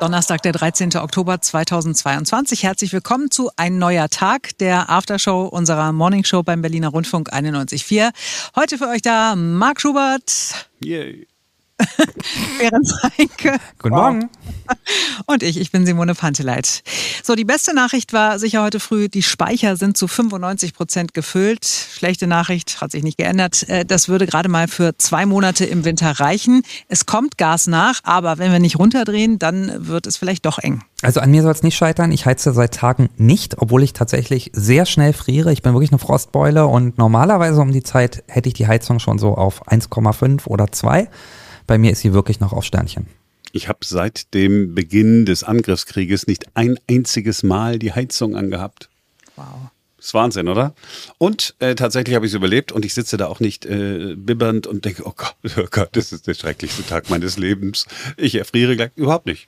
Donnerstag, der 13. Oktober 2022. Herzlich willkommen zu Ein neuer Tag, der Aftershow unserer Morningshow beim Berliner Rundfunk 91.4. Heute für euch da Marc Schubert. Yay. Ferenc Reinke. Guten Morgen. Und ich, ich bin Simone Panteleit. So, die beste Nachricht war sicher heute früh, die Speicher sind zu 95 Prozent gefüllt. Schlechte Nachricht, hat sich nicht geändert. Äh, das würde gerade mal für zwei Monate im Winter reichen. Es kommt Gas nach, aber wenn wir nicht runterdrehen, dann wird es vielleicht doch eng. Also an mir soll es nicht scheitern. Ich heize seit Tagen nicht, obwohl ich tatsächlich sehr schnell friere. Ich bin wirklich eine Frostbeule und normalerweise um die Zeit hätte ich die Heizung schon so auf 1,5 oder 2. Bei mir ist sie wirklich noch auf Sternchen. Ich habe seit dem Beginn des Angriffskrieges nicht ein einziges Mal die Heizung angehabt. Wow. Das ist Wahnsinn, oder? Und äh, tatsächlich habe ich es überlebt und ich sitze da auch nicht äh, bibbernd und denke, oh Gott, oh Gott, das ist der schrecklichste Tag meines Lebens. Ich erfriere gleich überhaupt nicht.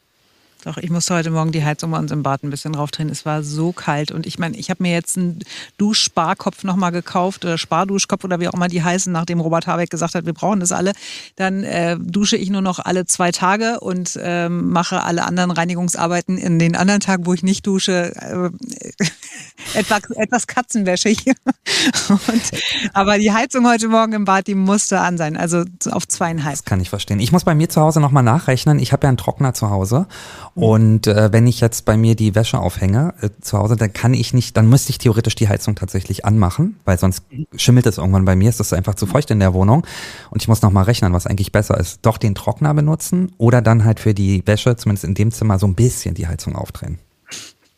Doch, ich musste heute Morgen die Heizung bei uns im Bad ein bisschen raufdrehen. Es war so kalt. Und ich meine, ich habe mir jetzt einen Duschsparkopf nochmal gekauft oder Sparduschkopf oder wie auch immer die heißen, nachdem Robert Habeck gesagt hat, wir brauchen das alle. Dann äh, dusche ich nur noch alle zwei Tage und äh, mache alle anderen Reinigungsarbeiten in den anderen Tagen, wo ich nicht dusche, äh, etwas, etwas katzenwäschig. und, aber die Heizung heute Morgen im Bad, die musste an sein. Also auf zweieinhalb. Das kann ich verstehen. Ich muss bei mir zu Hause nochmal nachrechnen. Ich habe ja einen Trockner zu Hause. Und äh, wenn ich jetzt bei mir die Wäsche aufhänge äh, zu Hause, dann kann ich nicht, dann müsste ich theoretisch die Heizung tatsächlich anmachen, weil sonst schimmelt es irgendwann bei mir. Es ist einfach zu feucht in der Wohnung. Und ich muss nochmal rechnen, was eigentlich besser ist. Doch den Trockner benutzen oder dann halt für die Wäsche, zumindest in dem Zimmer, so ein bisschen die Heizung aufdrehen.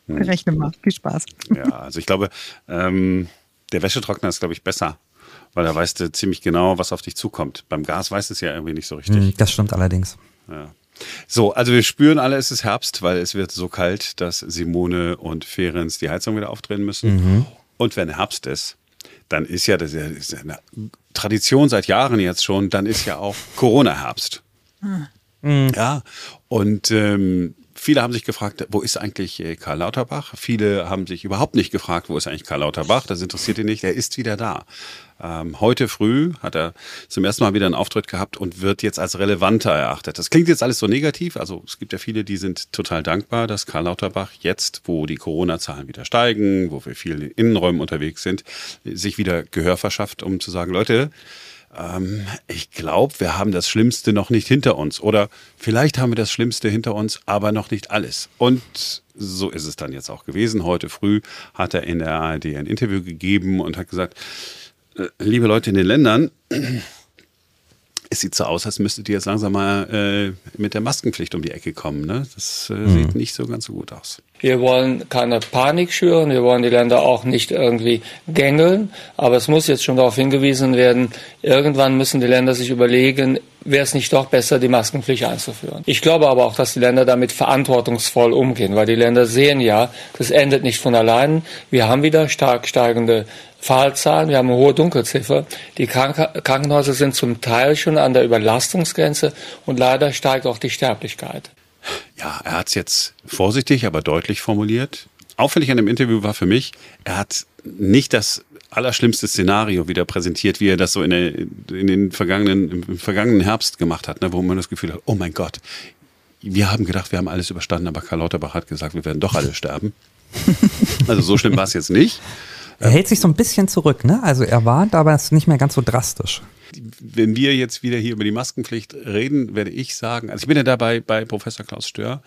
Hm. Rechne mal. Viel Spaß. Ja, also ich glaube, ähm, der Wäschetrockner ist, glaube ich, besser weil da weißt du ziemlich genau, was auf dich zukommt. Beim Gas weißt du es ja irgendwie nicht so richtig. Das stimmt allerdings. Ja. So, also wir spüren alle, es ist Herbst, weil es wird so kalt, dass Simone und Ferenc die Heizung wieder aufdrehen müssen. Mhm. Und wenn Herbst ist, dann ist ja, das ist ja eine Tradition seit Jahren jetzt schon, dann ist ja auch Corona-Herbst. Mhm. Ja, und ähm, viele haben sich gefragt, wo ist eigentlich äh, Karl Lauterbach? Viele haben sich überhaupt nicht gefragt, wo ist eigentlich Karl Lauterbach? Das interessiert ihn nicht. Er ist wieder da. Ähm, heute früh hat er zum ersten Mal wieder einen Auftritt gehabt und wird jetzt als relevanter erachtet. Das klingt jetzt alles so negativ. Also es gibt ja viele, die sind total dankbar, dass Karl Lauterbach jetzt, wo die Corona-Zahlen wieder steigen, wo wir viel in Innenräumen unterwegs sind, sich wieder Gehör verschafft, um zu sagen, Leute, ähm, ich glaube, wir haben das Schlimmste noch nicht hinter uns. Oder vielleicht haben wir das Schlimmste hinter uns, aber noch nicht alles. Und so ist es dann jetzt auch gewesen. Heute früh hat er in der ARD ein Interview gegeben und hat gesagt, äh, liebe Leute in den Ländern, es sieht so aus, als müsstet ihr jetzt langsam mal äh, mit der Maskenpflicht um die Ecke kommen. Ne? Das äh, mhm. sieht nicht so ganz so gut aus. Wir wollen keine Panik schüren, wir wollen die Länder auch nicht irgendwie gängeln, aber es muss jetzt schon darauf hingewiesen werden, irgendwann müssen die Länder sich überlegen, wäre es nicht doch besser, die Maskenpflicht einzuführen. Ich glaube aber auch, dass die Länder damit verantwortungsvoll umgehen, weil die Länder sehen ja, das endet nicht von allein. Wir haben wieder stark steigende Fallzahlen, wir haben eine hohe Dunkelziffer. Die Krankenhäuser sind zum Teil schon an der Überlastungsgrenze und leider steigt auch die Sterblichkeit. Ja, er hat es jetzt vorsichtig, aber deutlich formuliert. Auffällig an dem Interview war für mich, er hat nicht das allerschlimmste Szenario wieder präsentiert, wie er das so in, der, in den vergangenen, im vergangenen Herbst gemacht hat, ne, wo man das Gefühl hat, oh mein Gott, wir haben gedacht, wir haben alles überstanden, aber Karl Lauterbach hat gesagt, wir werden doch alle sterben. Also so schlimm war es jetzt nicht. Er hält sich so ein bisschen zurück, ne? Also er warnt, aber es ist nicht mehr ganz so drastisch wenn wir jetzt wieder hier über die Maskenpflicht reden, werde ich sagen, also ich bin ja dabei bei Professor Klaus Stör,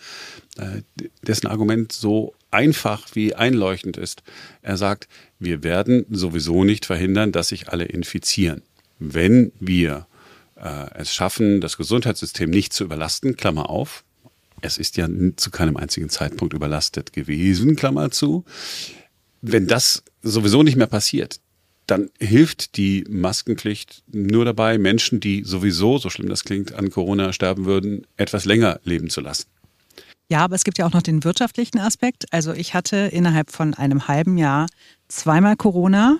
äh, dessen Argument so einfach wie einleuchtend ist. Er sagt, wir werden sowieso nicht verhindern, dass sich alle infizieren. Wenn wir äh, es schaffen, das Gesundheitssystem nicht zu überlasten, Klammer auf, es ist ja zu keinem einzigen Zeitpunkt überlastet gewesen, Klammer zu. Wenn das sowieso nicht mehr passiert, dann hilft die Maskenpflicht nur dabei, Menschen, die sowieso, so schlimm das klingt, an Corona sterben würden, etwas länger leben zu lassen. Ja, aber es gibt ja auch noch den wirtschaftlichen Aspekt. Also ich hatte innerhalb von einem halben Jahr zweimal Corona.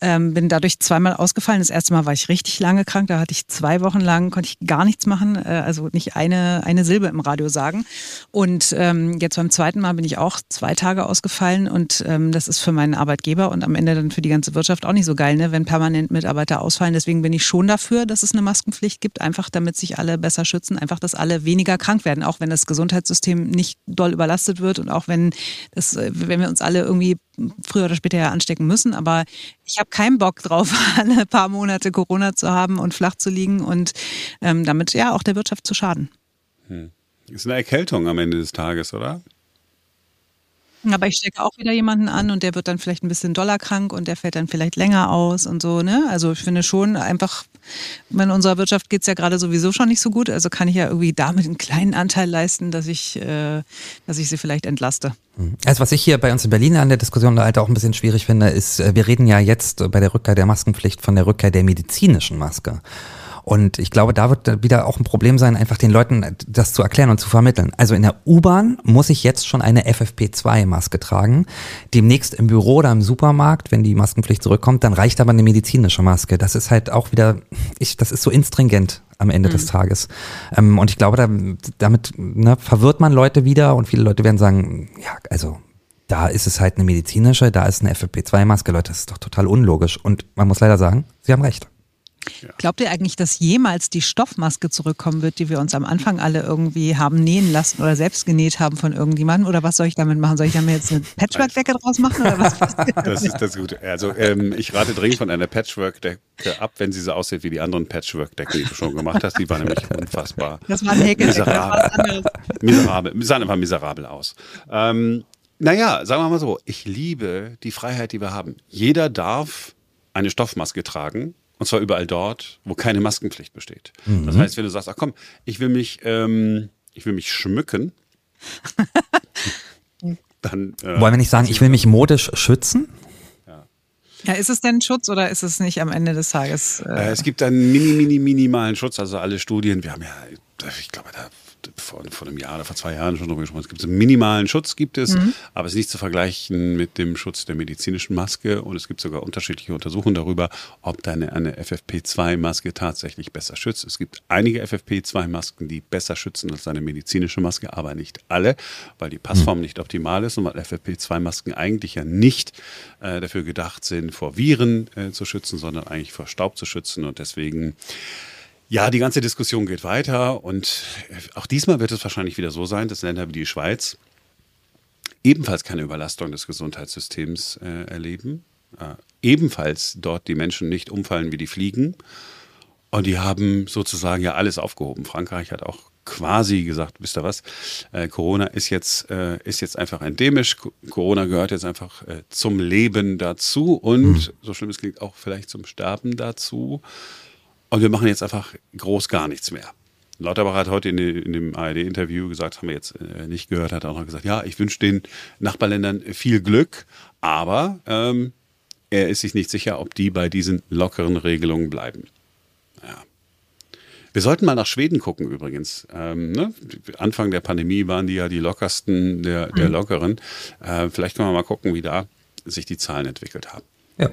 Ähm, bin dadurch zweimal ausgefallen. Das erste Mal war ich richtig lange krank. Da hatte ich zwei Wochen lang, konnte ich gar nichts machen, äh, also nicht eine, eine Silbe im Radio sagen. Und ähm, jetzt beim zweiten Mal bin ich auch zwei Tage ausgefallen und ähm, das ist für meinen Arbeitgeber und am Ende dann für die ganze Wirtschaft auch nicht so geil, ne, wenn permanent Mitarbeiter ausfallen. Deswegen bin ich schon dafür, dass es eine Maskenpflicht gibt, einfach damit sich alle besser schützen, einfach, dass alle weniger krank werden, auch wenn das Gesundheitssystem nicht doll überlastet wird und auch wenn das, äh, wenn wir uns alle irgendwie früher oder später ja anstecken müssen. Aber ich habe keinen Bock drauf, alle paar Monate Corona zu haben und flach zu liegen und ähm, damit ja auch der Wirtschaft zu schaden. Hm. Ist eine Erkältung am Ende des Tages, oder? Aber ich stecke auch wieder jemanden an und der wird dann vielleicht ein bisschen doller krank und der fällt dann vielleicht länger aus und so, ne? Also ich finde schon einfach, in unserer Wirtschaft geht es ja gerade sowieso schon nicht so gut. Also kann ich ja irgendwie damit einen kleinen Anteil leisten, dass ich, äh, dass ich sie vielleicht entlaste. Also was ich hier bei uns in Berlin an der Diskussion halt auch ein bisschen schwierig finde, ist, äh, wir reden ja jetzt bei der Rückkehr der Maskenpflicht von der Rückkehr der medizinischen Maske. Und ich glaube, da wird wieder auch ein Problem sein, einfach den Leuten das zu erklären und zu vermitteln. Also in der U-Bahn muss ich jetzt schon eine FFP2-Maske tragen. Demnächst im Büro oder im Supermarkt, wenn die Maskenpflicht zurückkommt, dann reicht aber eine medizinische Maske. Das ist halt auch wieder, ich, das ist so instringent am Ende mhm. des Tages. Ähm, und ich glaube, da, damit ne, verwirrt man Leute wieder und viele Leute werden sagen, ja, also da ist es halt eine medizinische, da ist eine FFP2-Maske, Leute, das ist doch total unlogisch. Und man muss leider sagen, sie haben recht. Ja. Glaubt ihr eigentlich, dass jemals die Stoffmaske zurückkommen wird, die wir uns am Anfang alle irgendwie haben nähen lassen oder selbst genäht haben von irgendjemandem? Oder was soll ich damit machen? Soll ich damit jetzt eine Patchwork-Decke draus machen? Oder was? Das ist das Gute. Also ähm, ich rate dringend von einer Patchwork-Decke ab, wenn sie so aussieht wie die anderen Patchwork-Decken, die du schon gemacht hast. Die waren nämlich unfassbar. Das war ein Häkel. Miserabel. miserabel. Sahen einfach miserabel aus. Ähm, naja, sagen wir mal so, ich liebe die Freiheit, die wir haben. Jeder darf eine Stoffmaske tragen und zwar überall dort, wo keine Maskenpflicht besteht. Mhm. Das heißt, wenn du sagst, ach komm, ich will mich, ähm, ich will mich schmücken, dann. Äh, Wollen wir nicht sagen, ich will mich modisch schützen? Ja, ist es denn Schutz oder ist es nicht am Ende des Tages? Äh, äh es gibt einen mini, mini, minimalen Schutz. Also alle Studien, wir haben ja, ich glaube, da vor, vor einem Jahr oder vor zwei Jahren schon drüber gesprochen. Es gibt einen minimalen Schutz, gibt es, mhm. aber es ist nicht zu vergleichen mit dem Schutz der medizinischen Maske. Und es gibt sogar unterschiedliche Untersuchungen darüber, ob deine eine FFP2-Maske tatsächlich besser schützt. Es gibt einige FFP2-Masken, die besser schützen als eine medizinische Maske, aber nicht alle, weil die Passform mhm. nicht optimal ist und weil FFP2-Masken eigentlich ja nicht äh, dafür gedacht sind, vor Viren äh, zu schützen, sondern eigentlich vor Staub zu schützen. Und deswegen ja, die ganze Diskussion geht weiter und auch diesmal wird es wahrscheinlich wieder so sein, dass Länder wie die Schweiz ebenfalls keine Überlastung des Gesundheitssystems äh, erleben, äh, ebenfalls dort die Menschen nicht umfallen wie die Fliegen und die haben sozusagen ja alles aufgehoben. Frankreich hat auch quasi gesagt, wisst ihr was, äh, Corona ist jetzt, äh, ist jetzt einfach endemisch, Corona gehört jetzt einfach äh, zum Leben dazu und, mhm. so schlimm es klingt, auch vielleicht zum Sterben dazu. Und wir machen jetzt einfach groß gar nichts mehr. Lauterbach hat heute in, in dem ARD-Interview gesagt, haben wir jetzt äh, nicht gehört, hat auch noch gesagt, ja, ich wünsche den Nachbarländern viel Glück, aber ähm, er ist sich nicht sicher, ob die bei diesen lockeren Regelungen bleiben. Ja. Wir sollten mal nach Schweden gucken übrigens. Ähm, ne? Anfang der Pandemie waren die ja die lockersten der, der mhm. lockeren. Äh, vielleicht können wir mal gucken, wie da sich die Zahlen entwickelt haben. Ja.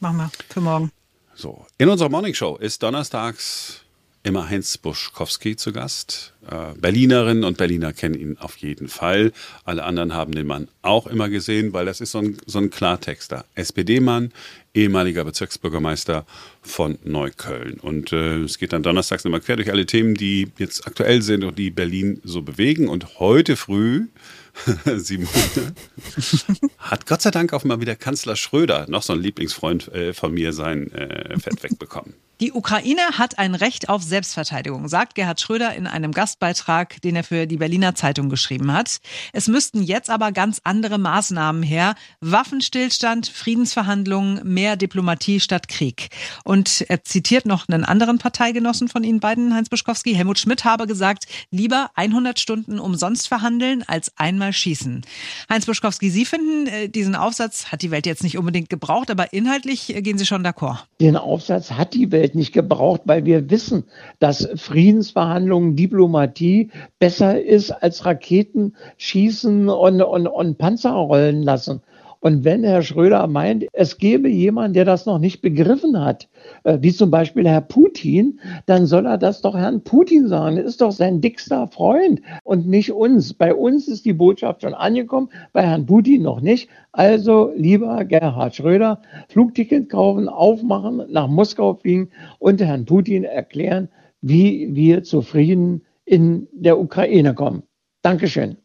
Machen wir für morgen. So, in unserer Morning Show ist donnerstags immer Heinz Buschkowski zu Gast. Äh, Berlinerinnen und Berliner kennen ihn auf jeden Fall. Alle anderen haben den Mann auch immer gesehen, weil das ist so ein, so ein Klartexter. SPD-Mann, ehemaliger Bezirksbürgermeister von Neukölln. Und äh, es geht dann donnerstags immer quer durch alle Themen, die jetzt aktuell sind und die Berlin so bewegen. Und heute früh Simone, hat Gott sei Dank auch mal wieder Kanzler Schröder, noch so ein Lieblingsfreund äh, von mir, sein äh, Fett wegbekommen. Die Ukraine hat ein Recht auf Selbstverteidigung, sagt Gerhard Schröder in einem Gastbeitrag, den er für die Berliner Zeitung geschrieben hat. Es müssten jetzt aber ganz andere Maßnahmen her. Waffenstillstand, Friedensverhandlungen, mehr Diplomatie statt Krieg. Und er zitiert noch einen anderen Parteigenossen von Ihnen beiden, Heinz Buschkowski. Helmut Schmidt habe gesagt, lieber 100 Stunden umsonst verhandeln als einmal schießen. Heinz Buschkowski, Sie finden, äh, diesen Aufsatz hat die Welt jetzt nicht unbedingt gebraucht, aber inhaltlich äh, gehen Sie schon d'accord. Den Aufsatz hat die Welt nicht gebraucht, weil wir wissen, dass Friedensverhandlungen, Diplomatie besser ist als Raketen schießen und, und, und Panzer rollen lassen. Und wenn Herr Schröder meint, es gäbe jemanden, der das noch nicht begriffen hat, äh, wie zum Beispiel Herr Putin, dann soll er das doch Herrn Putin sagen. Das ist doch sein dickster Freund und nicht uns. Bei uns ist die Botschaft schon angekommen, bei Herrn Putin noch nicht. Also lieber Gerhard Schröder, Flugticket kaufen, aufmachen, nach Moskau fliegen und Herrn Putin erklären, wie wir zufrieden in der Ukraine kommen. Dankeschön.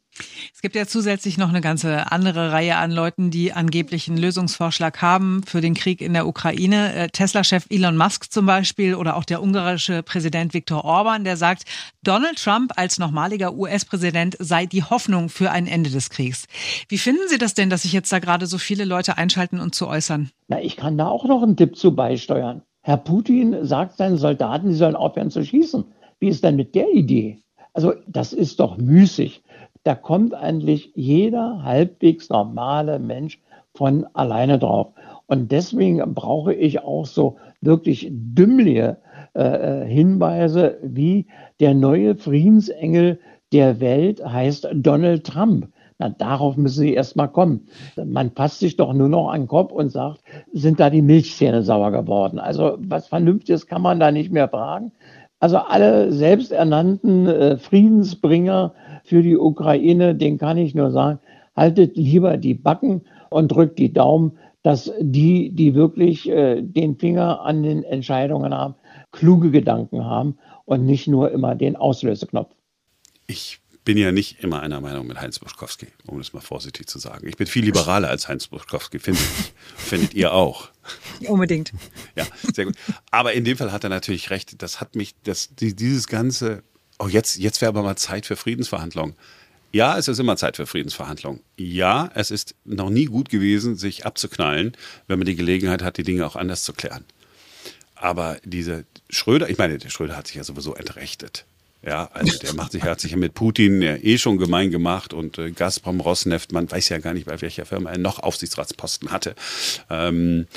Es gibt ja zusätzlich noch eine ganze andere Reihe an Leuten, die angeblich einen Lösungsvorschlag haben für den Krieg in der Ukraine. Äh, Tesla-Chef Elon Musk zum Beispiel oder auch der ungarische Präsident Viktor Orban, der sagt, Donald Trump als nochmaliger US-Präsident sei die Hoffnung für ein Ende des Kriegs. Wie finden Sie das denn, dass sich jetzt da gerade so viele Leute einschalten und zu äußern? Na, ich kann da auch noch einen Tipp zu beisteuern. Herr Putin sagt seinen Soldaten, sie sollen aufhören zu schießen. Wie ist denn mit der Idee? Also das ist doch müßig da kommt eigentlich jeder halbwegs normale Mensch von alleine drauf. Und deswegen brauche ich auch so wirklich dümmliche äh, äh, Hinweise, wie der neue Friedensengel der Welt heißt Donald Trump. Na, darauf müssen Sie erstmal kommen. Man passt sich doch nur noch an den Kopf und sagt, sind da die Milchzähne sauer geworden? Also was Vernünftiges kann man da nicht mehr fragen. Also alle selbsternannten äh, Friedensbringer für die Ukraine, den kann ich nur sagen, haltet lieber die Backen und drückt die Daumen, dass die, die wirklich äh, den Finger an den Entscheidungen haben, kluge Gedanken haben und nicht nur immer den Auslöseknopf. Ich bin ja nicht immer einer Meinung mit Heinz Buschkowski, um das mal vorsichtig zu sagen. Ich bin viel liberaler als Heinz Buschkowski, finde ich. Findet ihr auch? Unbedingt. Ja, sehr gut. Aber in dem Fall hat er natürlich recht. Das hat mich, das, dieses ganze oh, jetzt, jetzt wäre aber mal Zeit für Friedensverhandlungen. Ja, es ist immer Zeit für Friedensverhandlungen. Ja, es ist noch nie gut gewesen, sich abzuknallen, wenn man die Gelegenheit hat, die Dinge auch anders zu klären. Aber diese Schröder, ich meine, der Schröder hat sich ja sowieso entrechtet. Ja, also der macht sich, hat sich mit Putin ja eh schon gemein gemacht und äh, Gazprom, Rosneft, man weiß ja gar nicht, bei welcher Firma er noch Aufsichtsratsposten hatte. Ähm,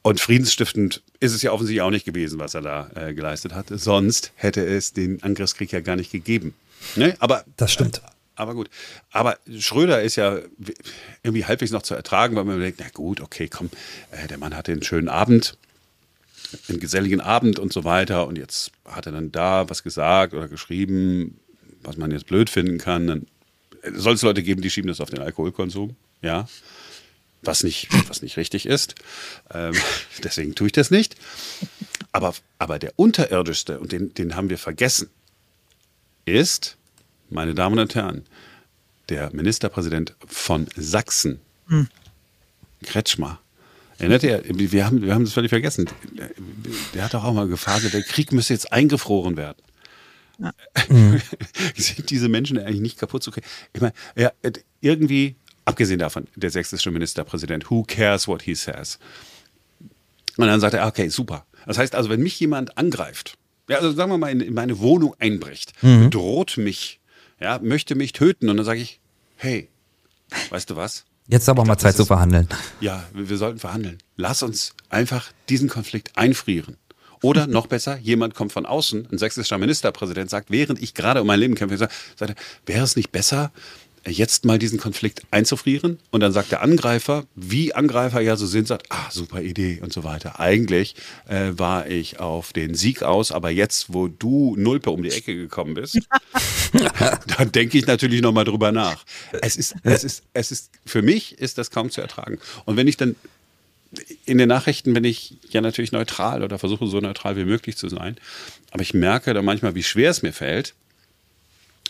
und friedensstiftend ist es ja offensichtlich auch nicht gewesen, was er da äh, geleistet hat. Sonst hätte es den Angriffskrieg ja gar nicht gegeben. Ne? Aber das stimmt. Äh, aber gut. Aber Schröder ist ja irgendwie halbwegs noch zu ertragen, weil man denkt, na gut, okay, komm, äh, der Mann hatte einen schönen Abend, einen geselligen Abend und so weiter. Und jetzt hat er dann da was gesagt oder geschrieben, was man jetzt blöd finden kann. Dann soll es Leute geben, die schieben das auf den Alkoholkonsum. Ja was nicht, was nicht richtig ist. Ähm, deswegen tue ich das nicht. Aber, aber der unterirdischste, und den, den haben wir vergessen, ist, meine Damen und Herren, der Ministerpräsident von Sachsen, hm. Kretschmer. Erinnert ihr, wir haben, wir haben das völlig vergessen. Der hat doch auch mal gefragt, der Krieg müsse jetzt eingefroren werden. Ja. Sind diese Menschen eigentlich nicht kaputt zu kriegen? Ich meine, ja, irgendwie Abgesehen davon, der sächsische Ministerpräsident, who cares what he says? Und dann sagt er, okay, super. Das heißt also, wenn mich jemand angreift, ja, also sagen wir mal, in, in meine Wohnung einbricht, mhm. droht mich, ja, möchte mich töten und dann sage ich, hey, weißt du was? Jetzt ist aber mal Zeit zu verhandeln. Ja, wir, wir sollten verhandeln. Lass uns einfach diesen Konflikt einfrieren. Oder noch besser, jemand kommt von außen, ein sächsischer Ministerpräsident sagt, während ich gerade um mein Leben kämpfe, sagt, wäre es nicht besser, jetzt mal diesen Konflikt einzufrieren. Und dann sagt der Angreifer, wie Angreifer ja so sind, sagt, ah, super Idee und so weiter. Eigentlich äh, war ich auf den Sieg aus, aber jetzt, wo du Nulpe um die Ecke gekommen bist, dann denke ich natürlich nochmal drüber nach. Es ist, es ist, es ist, für mich ist das kaum zu ertragen. Und wenn ich dann in den Nachrichten bin ich ja natürlich neutral oder versuche so neutral wie möglich zu sein. Aber ich merke da manchmal, wie schwer es mir fällt,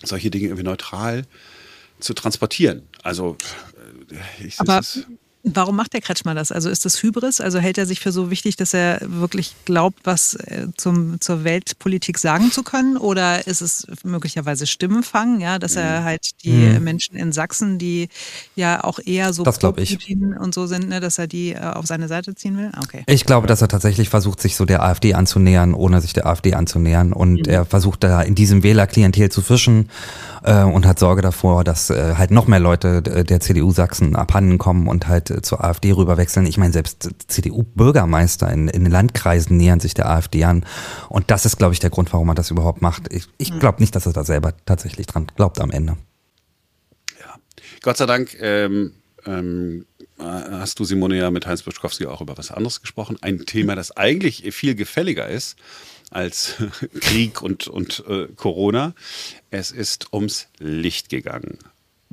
solche Dinge irgendwie neutral äh, zu transportieren. Also äh, ich, Aber Warum macht der Kretschmer das? Also ist das Hybris? Also hält er sich für so wichtig, dass er wirklich glaubt, was äh, zum, zur Weltpolitik sagen zu können? Oder ist es möglicherweise Stimmenfang, ja, dass er mhm. halt die mhm. Menschen in Sachsen, die ja auch eher so das Putin und so sind, ne, dass er die äh, auf seine Seite ziehen will? Okay. Ich glaube, dass er tatsächlich versucht, sich so der AfD anzunähern, ohne sich der AfD anzunähern. Und mhm. er versucht da in diesem Wählerklientel zu fischen äh, und hat Sorge davor, dass äh, halt noch mehr Leute der CDU Sachsen abhanden kommen und halt zur AfD rüberwechseln. Ich meine, selbst CDU-Bürgermeister in, in den Landkreisen nähern sich der AfD an. Und das ist, glaube ich, der Grund, warum er das überhaupt macht. Ich, ich hm. glaube nicht, dass er da selber tatsächlich dran glaubt am Ende. Ja, Gott sei Dank ähm, ähm, hast du, Simone, ja mit Heinz Buschkowski auch über was anderes gesprochen. Ein Thema, das eigentlich viel gefälliger ist als Krieg und, und äh, Corona. Es ist ums Licht gegangen.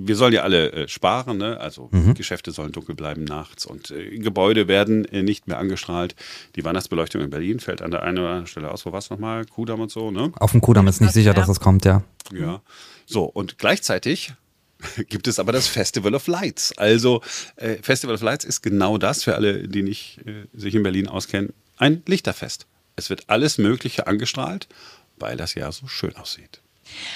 Wir sollen ja alle äh, sparen, ne? also mhm. Geschäfte sollen dunkel bleiben nachts und äh, Gebäude werden äh, nicht mehr angestrahlt. Die Weihnachtsbeleuchtung in Berlin fällt an der einen oder anderen Stelle aus. Wo war es nochmal? Kudamm und so, ne? Auf dem Kudamm ist nicht sicher, dass es kommt, ja. Ja. So, und gleichzeitig gibt es aber das Festival of Lights. Also äh, Festival of Lights ist genau das, für alle, die nicht äh, sich in Berlin auskennen, ein Lichterfest. Es wird alles Mögliche angestrahlt, weil das ja so schön aussieht.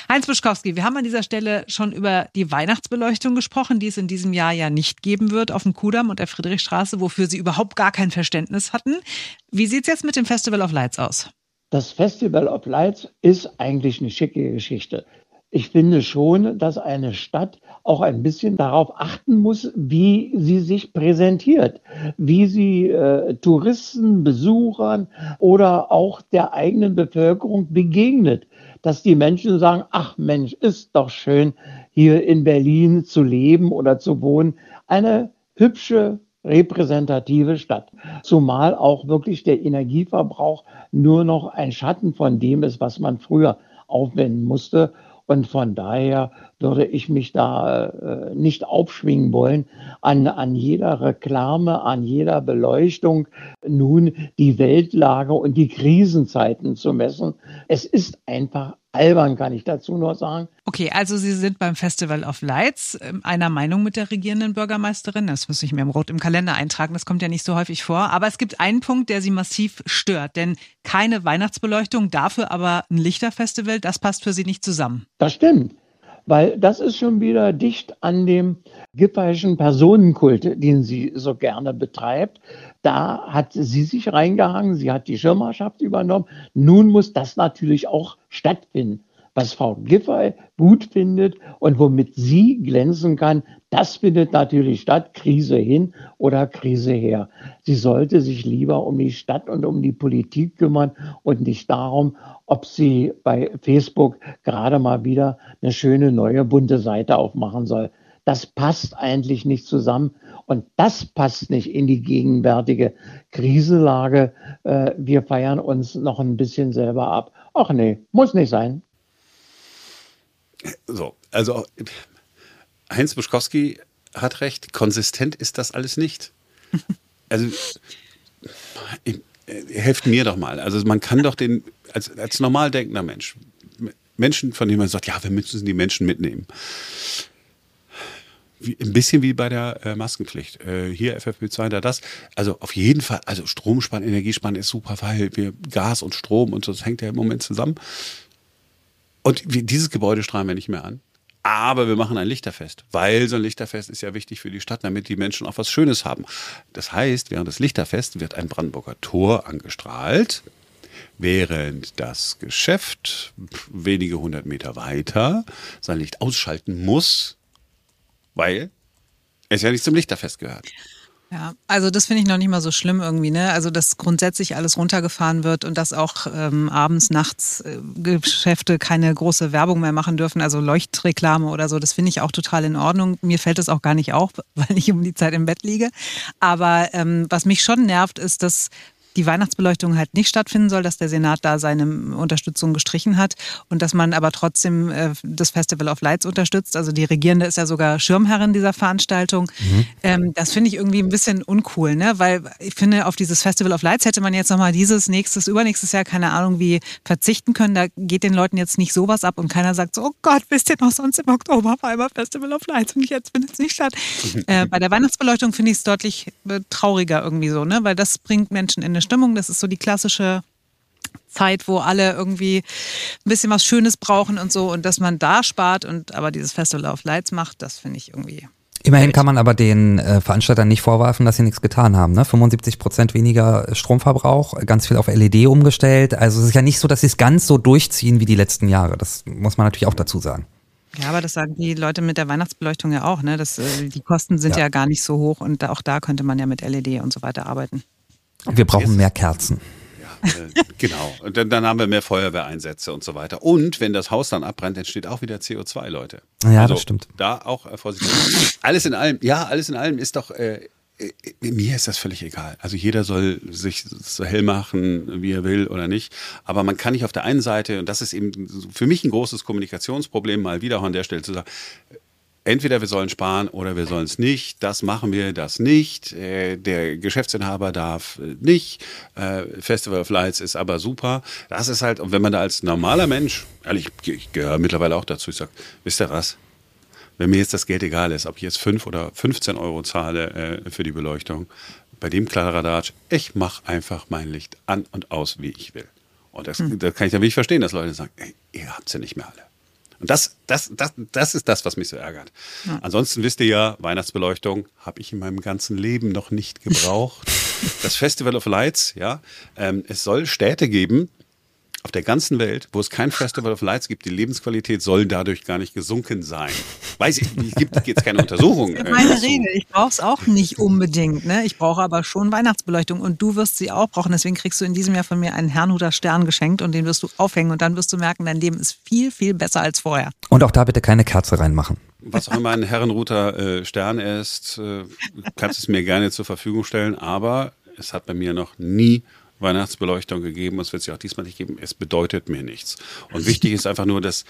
Heinz Buschkowski, wir haben an dieser Stelle schon über die Weihnachtsbeleuchtung gesprochen, die es in diesem Jahr ja nicht geben wird auf dem Kudamm und der Friedrichstraße, wofür Sie überhaupt gar kein Verständnis hatten. Wie sieht es jetzt mit dem Festival of Lights aus? Das Festival of Lights ist eigentlich eine schicke Geschichte. Ich finde schon, dass eine Stadt auch ein bisschen darauf achten muss, wie sie sich präsentiert, wie sie äh, Touristen, Besuchern oder auch der eigenen Bevölkerung begegnet. Dass die Menschen sagen, ach Mensch, ist doch schön, hier in Berlin zu leben oder zu wohnen. Eine hübsche, repräsentative Stadt. Zumal auch wirklich der Energieverbrauch nur noch ein Schatten von dem ist, was man früher aufwenden musste. Und von daher würde ich mich da äh, nicht aufschwingen wollen, an, an jeder Reklame, an jeder Beleuchtung nun die Weltlage und die Krisenzeiten zu messen. Es ist einfach albern, kann ich dazu nur sagen. Okay, also Sie sind beim Festival of Lights ähm, einer Meinung mit der regierenden Bürgermeisterin. Das muss ich mir im Rot im Kalender eintragen. Das kommt ja nicht so häufig vor. Aber es gibt einen Punkt, der Sie massiv stört. Denn keine Weihnachtsbeleuchtung, dafür aber ein Lichterfestival, das passt für Sie nicht zusammen. Das stimmt. Weil das ist schon wieder dicht an dem giffeyschen Personenkult, den sie so gerne betreibt. Da hat sie sich reingehangen, sie hat die Schirmherrschaft übernommen. Nun muss das natürlich auch stattfinden. Was Frau Giffey gut findet und womit sie glänzen kann, das findet natürlich statt, Krise hin oder Krise her. Sie sollte sich lieber um die Stadt und um die Politik kümmern und nicht darum, ob sie bei Facebook gerade mal wieder eine schöne neue bunte Seite aufmachen soll. Das passt eigentlich nicht zusammen und das passt nicht in die gegenwärtige Krisenlage. Äh, wir feiern uns noch ein bisschen selber ab. Ach nee, muss nicht sein. So, also Heinz Buschkowski hat recht, konsistent ist das alles nicht. Also helft mir doch mal. Also man kann doch den, als, als normal denkender Mensch, Menschen, von denen man sagt, ja, wir müssen die Menschen mitnehmen. Wie, ein bisschen wie bei der äh, Maskenpflicht. Äh, hier FFP2, da das. Also auf jeden Fall, also Stromsparen, Energiesparen ist super, weil wir Gas und Strom und so, das hängt ja im Moment zusammen. Und dieses Gebäude strahlen wir nicht mehr an. Aber wir machen ein Lichterfest, weil so ein Lichterfest ist ja wichtig für die Stadt, damit die Menschen auch was Schönes haben. Das heißt, während des Lichterfests wird ein Brandenburger Tor angestrahlt, während das Geschäft wenige hundert Meter weiter sein Licht ausschalten muss, weil es ja nicht zum Lichterfest gehört. Ja, also das finde ich noch nicht mal so schlimm irgendwie, ne? Also dass grundsätzlich alles runtergefahren wird und dass auch ähm, abends, nachts äh, Geschäfte keine große Werbung mehr machen dürfen, also Leuchtreklame oder so, das finde ich auch total in Ordnung. Mir fällt es auch gar nicht auf, weil ich um die Zeit im Bett liege. Aber ähm, was mich schon nervt, ist, dass die Weihnachtsbeleuchtung halt nicht stattfinden soll, dass der Senat da seine Unterstützung gestrichen hat und dass man aber trotzdem äh, das Festival of Lights unterstützt. Also die Regierende ist ja sogar Schirmherrin dieser Veranstaltung. Mhm. Ähm, das finde ich irgendwie ein bisschen uncool, ne? weil ich finde, auf dieses Festival of Lights hätte man jetzt nochmal dieses, nächstes, übernächstes Jahr, keine Ahnung, wie verzichten können. Da geht den Leuten jetzt nicht sowas ab und keiner sagt so, oh Gott, wisst ihr noch, sonst im Oktober war immer Festival of Lights und jetzt findet es nicht statt. äh, bei der Weihnachtsbeleuchtung finde ich es deutlich äh, trauriger irgendwie so, ne? weil das bringt Menschen in eine Stimmung. Das ist so die klassische Zeit, wo alle irgendwie ein bisschen was Schönes brauchen und so und dass man da spart und aber dieses Festival of Lights macht, das finde ich irgendwie. Immerhin kann man aber den äh, Veranstaltern nicht vorwerfen, dass sie nichts getan haben. Ne? 75 Prozent weniger Stromverbrauch, ganz viel auf LED umgestellt. Also es ist ja nicht so, dass sie es ganz so durchziehen wie die letzten Jahre. Das muss man natürlich auch dazu sagen. Ja, aber das sagen die Leute mit der Weihnachtsbeleuchtung ja auch. Ne? Das, äh, die Kosten sind ja. ja gar nicht so hoch und auch da könnte man ja mit LED und so weiter arbeiten. Wir brauchen mehr Kerzen. Ja, äh, genau. Und dann, dann, haben wir mehr Feuerwehreinsätze und so weiter. Und wenn das Haus dann abbrennt, entsteht auch wieder CO2, Leute. Ja, also, das stimmt. Da auch äh, vorsichtig. Alles in allem, ja, alles in allem ist doch, äh, mir ist das völlig egal. Also jeder soll sich so hell machen, wie er will oder nicht. Aber man kann nicht auf der einen Seite, und das ist eben für mich ein großes Kommunikationsproblem, mal wieder auch an der Stelle zu sagen, entweder wir sollen sparen oder wir sollen es nicht. Das machen wir, das nicht. Äh, der Geschäftsinhaber darf äh, nicht. Äh, Festival of Lights ist aber super. Das ist halt, und wenn man da als normaler Mensch, ehrlich, ich gehöre mittlerweile auch dazu, ich sage, wisst ihr was? Wenn mir jetzt das Geld egal ist, ob ich jetzt 5 oder 15 Euro zahle für die Beleuchtung, bei dem Kladderadatsch, ich mache einfach mein Licht an und aus, wie ich will. Und das, hm. das kann ich dann wirklich verstehen, dass Leute sagen, ey, ihr habt sie nicht mehr alle. Und das, das, das, das ist das, was mich so ärgert. Ja. Ansonsten wisst ihr ja, Weihnachtsbeleuchtung habe ich in meinem ganzen Leben noch nicht gebraucht. das Festival of Lights, ja, ähm, es soll Städte geben, auf der ganzen Welt, wo es kein Festival of Lights gibt, die Lebensqualität soll dadurch gar nicht gesunken sein. Weiß ich, es gibt jetzt keine Untersuchungen. Das ist meine Regel. Ich brauche es auch nicht unbedingt. Ne? Ich brauche aber schon Weihnachtsbeleuchtung und du wirst sie auch brauchen. Deswegen kriegst du in diesem Jahr von mir einen Herrnhuter Stern geschenkt und den wirst du aufhängen und dann wirst du merken, dein Leben ist viel, viel besser als vorher. Und auch da bitte keine Kerze reinmachen. Was auch immer ein Herrenruter äh, Stern ist, äh, kannst es mir gerne zur Verfügung stellen, aber es hat bei mir noch nie Weihnachtsbeleuchtung gegeben und es wird sie auch diesmal nicht geben. Es bedeutet mir nichts. Und wichtig ist einfach nur, dass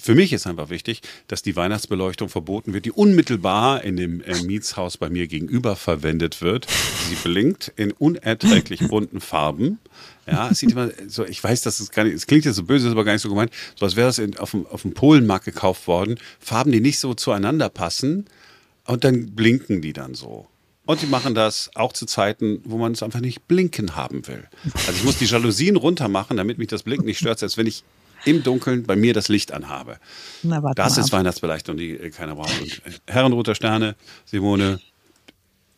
für mich ist einfach wichtig, dass die Weihnachtsbeleuchtung verboten wird, die unmittelbar in dem äh, Mietshaus bei mir gegenüber verwendet wird. Sie blinkt in unerträglich bunten Farben. Ja, es sieht immer so, ich weiß, dass es gar nicht, es klingt jetzt so böse, ist aber gar nicht so gemeint, so als wäre das in, auf, dem, auf dem Polenmarkt gekauft worden. Farben, die nicht so zueinander passen und dann blinken die dann so. Und die machen das auch zu Zeiten, wo man es einfach nicht blinken haben will. Also ich muss die Jalousien runter machen, damit mich das Blinken nicht stört, als wenn ich im Dunkeln bei mir das Licht anhabe. Na, das ist Weihnachtsbeleuchtung, die äh, keiner braucht. Und äh, Herrenroter Sterne, Simone,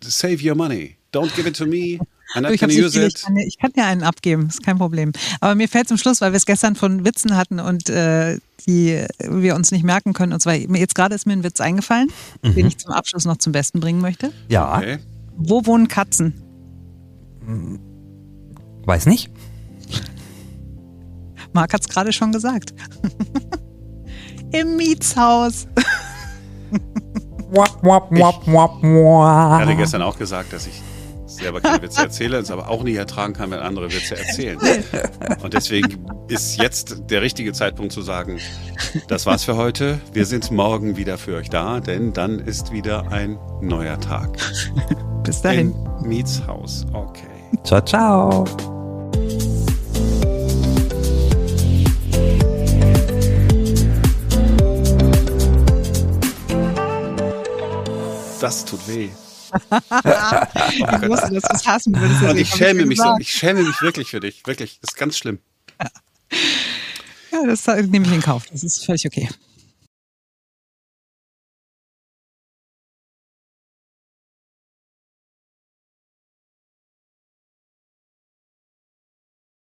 save your money. Don't give it to me. Not ich, use it. Ich, kann, ich kann dir einen abgeben, ist kein Problem. Aber mir fällt zum Schluss, weil wir es gestern von Witzen hatten und äh, die wir uns nicht merken können. Und zwar, jetzt gerade ist mir ein Witz eingefallen, mhm. den ich zum Abschluss noch zum Besten bringen möchte. Ja. Okay. Wo wohnen Katzen? Weiß nicht. Marc hat es gerade schon gesagt. Im Mietshaus. ich hatte gestern auch gesagt, dass ich selber keine Witze erzähle, es aber auch nicht ertragen kann, wenn andere Witze erzählen. Und deswegen ist jetzt der richtige Zeitpunkt zu sagen, das war's für heute. Wir sind morgen wieder für euch da, denn dann ist wieder ein neuer Tag. Bis dahin. In Mietshaus. Okay. Ciao, ciao. Das tut weh ich wusste, dass du es hassen würdest. Und ich schäme mich so. Ich schäme mich wirklich für dich. Wirklich. Das ist ganz schlimm. Ja, das nehme ich in Kauf. Das ist völlig okay.